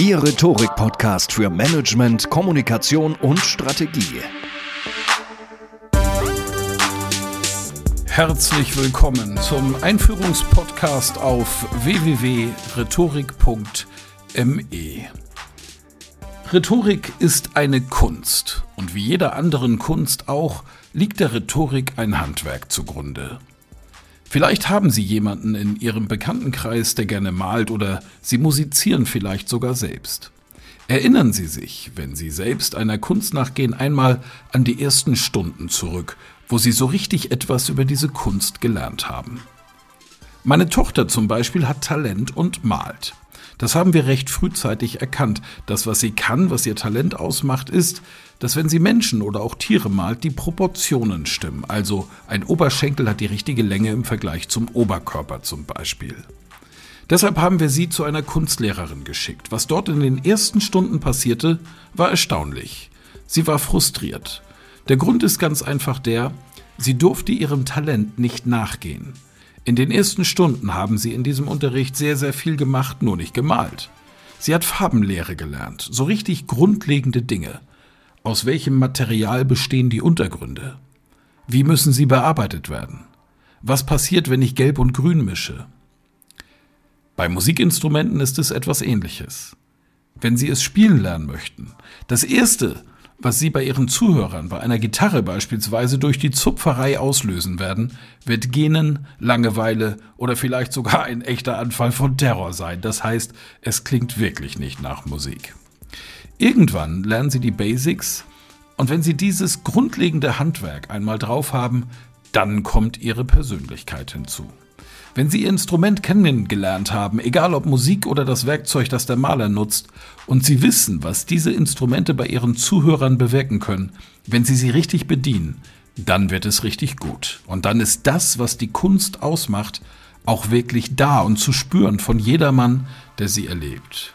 Ihr Rhetorik-Podcast für Management, Kommunikation und Strategie. Herzlich willkommen zum Einführungspodcast auf www.rhetorik.me. Rhetorik ist eine Kunst und wie jeder anderen Kunst auch liegt der Rhetorik ein Handwerk zugrunde. Vielleicht haben Sie jemanden in Ihrem Bekanntenkreis, der gerne malt oder Sie musizieren vielleicht sogar selbst. Erinnern Sie sich, wenn Sie selbst einer Kunst nachgehen, einmal an die ersten Stunden zurück, wo Sie so richtig etwas über diese Kunst gelernt haben. Meine Tochter zum Beispiel hat Talent und malt. Das haben wir recht frühzeitig erkannt. Das, was sie kann, was ihr Talent ausmacht, ist, dass wenn sie Menschen oder auch Tiere malt, die Proportionen stimmen. Also ein Oberschenkel hat die richtige Länge im Vergleich zum Oberkörper zum Beispiel. Deshalb haben wir sie zu einer Kunstlehrerin geschickt. Was dort in den ersten Stunden passierte, war erstaunlich. Sie war frustriert. Der Grund ist ganz einfach der, sie durfte ihrem Talent nicht nachgehen. In den ersten Stunden haben sie in diesem Unterricht sehr, sehr viel gemacht, nur nicht gemalt. Sie hat Farbenlehre gelernt, so richtig grundlegende Dinge. Aus welchem Material bestehen die Untergründe? Wie müssen sie bearbeitet werden? Was passiert, wenn ich Gelb und Grün mische? Bei Musikinstrumenten ist es etwas ähnliches. Wenn Sie es spielen lernen möchten, das Erste, was Sie bei Ihren Zuhörern bei einer Gitarre beispielsweise durch die Zupferei auslösen werden, wird Genen, Langeweile oder vielleicht sogar ein echter Anfall von Terror sein. Das heißt, es klingt wirklich nicht nach Musik. Irgendwann lernen Sie die Basics und wenn Sie dieses grundlegende Handwerk einmal drauf haben, dann kommt Ihre Persönlichkeit hinzu. Wenn Sie Ihr Instrument kennengelernt haben, egal ob Musik oder das Werkzeug, das der Maler nutzt, und Sie wissen, was diese Instrumente bei Ihren Zuhörern bewirken können, wenn Sie sie richtig bedienen, dann wird es richtig gut. Und dann ist das, was die Kunst ausmacht, auch wirklich da und zu spüren von jedermann, der sie erlebt.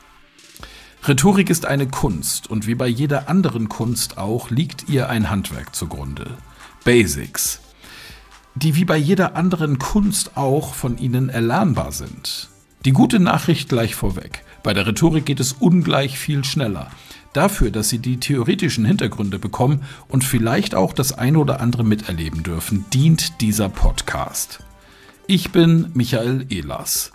Rhetorik ist eine Kunst und wie bei jeder anderen Kunst auch liegt ihr ein Handwerk zugrunde. Basics, die wie bei jeder anderen Kunst auch von ihnen erlernbar sind. Die gute Nachricht gleich vorweg. Bei der Rhetorik geht es ungleich viel schneller. Dafür, dass Sie die theoretischen Hintergründe bekommen und vielleicht auch das eine oder andere miterleben dürfen, dient dieser Podcast. Ich bin Michael Ehlers.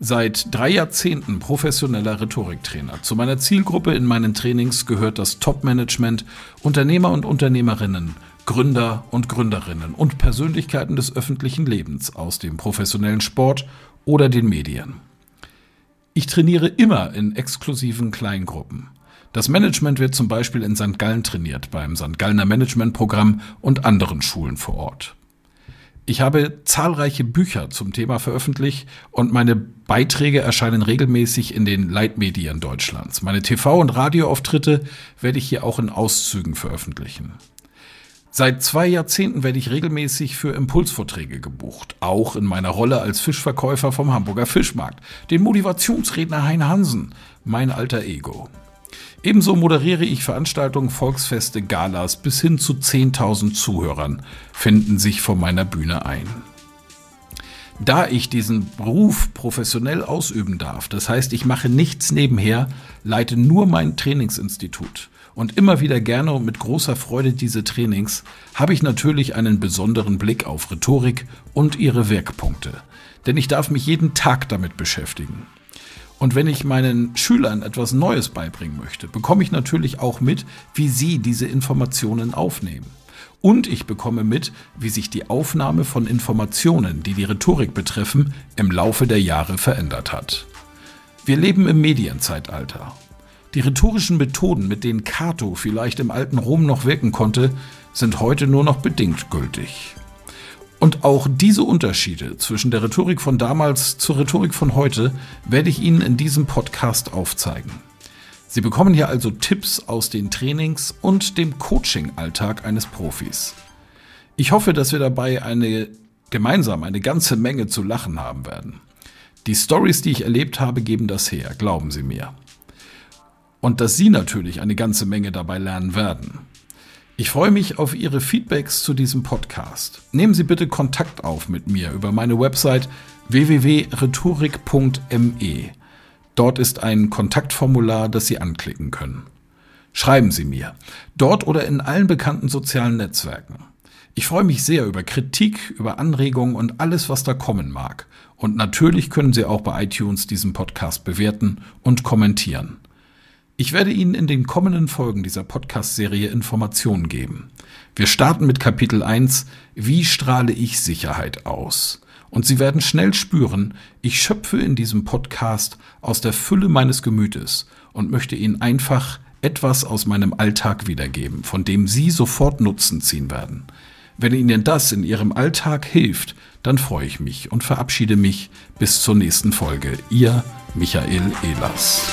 Seit drei Jahrzehnten professioneller Rhetoriktrainer. Zu meiner Zielgruppe in meinen Trainings gehört das Top-Management, Unternehmer und Unternehmerinnen, Gründer und Gründerinnen und Persönlichkeiten des öffentlichen Lebens aus dem professionellen Sport oder den Medien. Ich trainiere immer in exklusiven Kleingruppen. Das Management wird zum Beispiel in St. Gallen trainiert, beim St. Gallener Managementprogramm und anderen Schulen vor Ort. Ich habe zahlreiche Bücher zum Thema veröffentlicht und meine Beiträge erscheinen regelmäßig in den Leitmedien Deutschlands. Meine TV- und Radioauftritte werde ich hier auch in Auszügen veröffentlichen. Seit zwei Jahrzehnten werde ich regelmäßig für Impulsvorträge gebucht, auch in meiner Rolle als Fischverkäufer vom Hamburger Fischmarkt, den Motivationsredner Hein Hansen, mein alter Ego. Ebenso moderiere ich Veranstaltungen, Volksfeste, Galas bis hin zu 10.000 Zuhörern finden sich vor meiner Bühne ein. Da ich diesen Beruf professionell ausüben darf, das heißt, ich mache nichts nebenher, leite nur mein Trainingsinstitut und immer wieder gerne und mit großer Freude diese Trainings, habe ich natürlich einen besonderen Blick auf Rhetorik und ihre Wirkpunkte. Denn ich darf mich jeden Tag damit beschäftigen. Und wenn ich meinen Schülern etwas Neues beibringen möchte, bekomme ich natürlich auch mit, wie sie diese Informationen aufnehmen. Und ich bekomme mit, wie sich die Aufnahme von Informationen, die die Rhetorik betreffen, im Laufe der Jahre verändert hat. Wir leben im Medienzeitalter. Die rhetorischen Methoden, mit denen Cato vielleicht im alten Rom noch wirken konnte, sind heute nur noch bedingt gültig. Und auch diese Unterschiede zwischen der Rhetorik von damals zur Rhetorik von heute werde ich Ihnen in diesem Podcast aufzeigen. Sie bekommen hier also Tipps aus den Trainings und dem Coaching-Alltag eines Profis. Ich hoffe, dass wir dabei eine gemeinsam eine ganze Menge zu lachen haben werden. Die Stories, die ich erlebt habe, geben das her, glauben Sie mir. Und dass Sie natürlich eine ganze Menge dabei lernen werden. Ich freue mich auf Ihre Feedbacks zu diesem Podcast. Nehmen Sie bitte Kontakt auf mit mir über meine Website www.rhetorik.me. Dort ist ein Kontaktformular, das Sie anklicken können. Schreiben Sie mir, dort oder in allen bekannten sozialen Netzwerken. Ich freue mich sehr über Kritik, über Anregungen und alles, was da kommen mag. Und natürlich können Sie auch bei iTunes diesen Podcast bewerten und kommentieren. Ich werde Ihnen in den kommenden Folgen dieser Podcast-Serie Informationen geben. Wir starten mit Kapitel 1 Wie strahle ich Sicherheit aus? Und Sie werden schnell spüren, ich schöpfe in diesem Podcast aus der Fülle meines Gemütes und möchte Ihnen einfach etwas aus meinem Alltag wiedergeben, von dem Sie sofort Nutzen ziehen werden. Wenn Ihnen das in Ihrem Alltag hilft, dann freue ich mich und verabschiede mich bis zur nächsten Folge. Ihr Michael Ehlers.